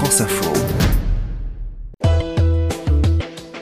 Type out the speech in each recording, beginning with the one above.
France Info.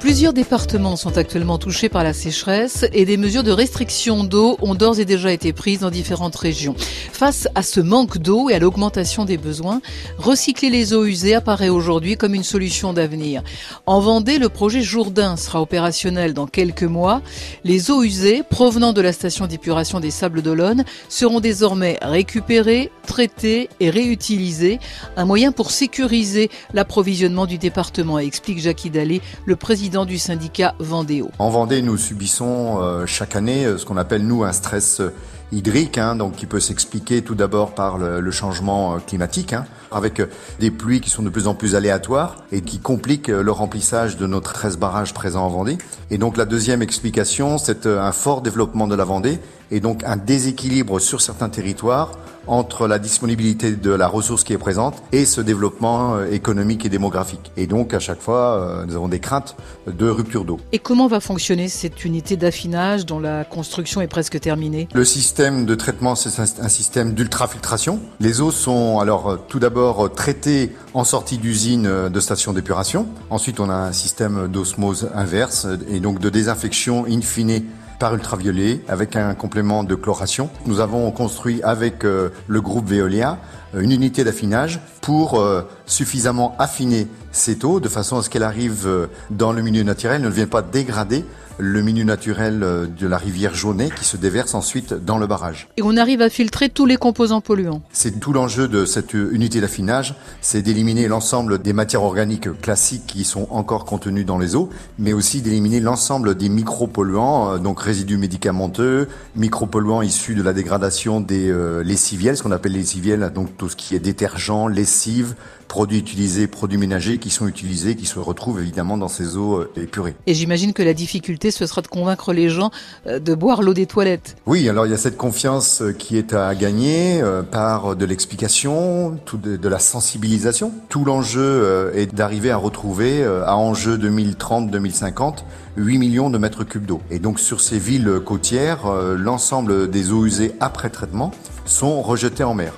Plusieurs départements sont actuellement touchés par la sécheresse et des mesures de restriction d'eau ont d'ores et déjà été prises dans différentes régions. Face à ce manque d'eau et à l'augmentation des besoins, recycler les eaux usées apparaît aujourd'hui comme une solution d'avenir. En Vendée, le projet Jourdain sera opérationnel dans quelques mois. Les eaux usées provenant de la station d'épuration des Sables d'Olonne seront désormais récupérées, traitées et réutilisées, un moyen pour sécuriser l'approvisionnement du département, explique Jacques Dalé, le président du syndicat Vendéo. En Vendée, nous subissons euh, chaque année euh, ce qu'on appelle nous un stress euh, hydrique, hein, donc qui peut s'expliquer tout d'abord par le, changement climatique, hein, avec des pluies qui sont de plus en plus aléatoires et qui compliquent le remplissage de nos 13 barrages présents en Vendée. Et donc la deuxième explication, c'est un fort développement de la Vendée et donc un déséquilibre sur certains territoires entre la disponibilité de la ressource qui est présente et ce développement euh, économique et démographique. Et donc à chaque fois, euh, nous avons des craintes de rupture d'eau. Et comment va fonctionner cette unité d'affinage dont la construction est presque terminée? Le système de traitement, c'est un système d'ultrafiltration. Les eaux sont alors euh, tout d'abord traitées en sortie d'usine de station d'épuration. Ensuite, on a un système d'osmose inverse et donc de désinfection in fine par ultraviolet avec un complément de chloration. Nous avons construit avec euh, le groupe Veolia euh, une unité d'affinage pour euh, suffisamment affiner cette eau de façon à ce qu'elle arrive dans le milieu naturel, ne vienne pas dégrader le milieu naturel euh, de la rivière Jaunet qui se déverse ensuite dans le barrage. Et on arrive à filtrer tous les composants polluants. C'est tout l'enjeu de cette unité d'affinage, c'est d'éliminer l'ensemble des matières organiques classiques qui sont encore contenues dans les eaux, mais aussi d'éliminer l'ensemble des micropolluants, euh, donc résidus médicamenteux, micropolluants issus de la dégradation des euh, lessiviels, ce qu'on appelle les lessiviels, donc tout ce qui est détergent, lessive, produits utilisés, produits ménagers qui sont utilisés, qui se retrouvent évidemment dans ces eaux épurées. Et j'imagine que la difficulté ce sera de convaincre les gens euh, de boire l'eau des toilettes. Oui, alors il y a cette confiance euh, qui est à gagner euh, par de l'explication, de, la sensibilisation. Tout l'enjeu est d'arriver à retrouver à enjeu 2030-2050 8 millions de mètres cubes d'eau. Et donc sur ces villes côtières, l'ensemble des eaux usées après traitement sont rejetées en mer.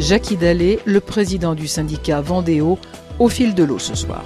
Jacques Dallet, le président du syndicat Vendéo, au fil de l'eau ce soir.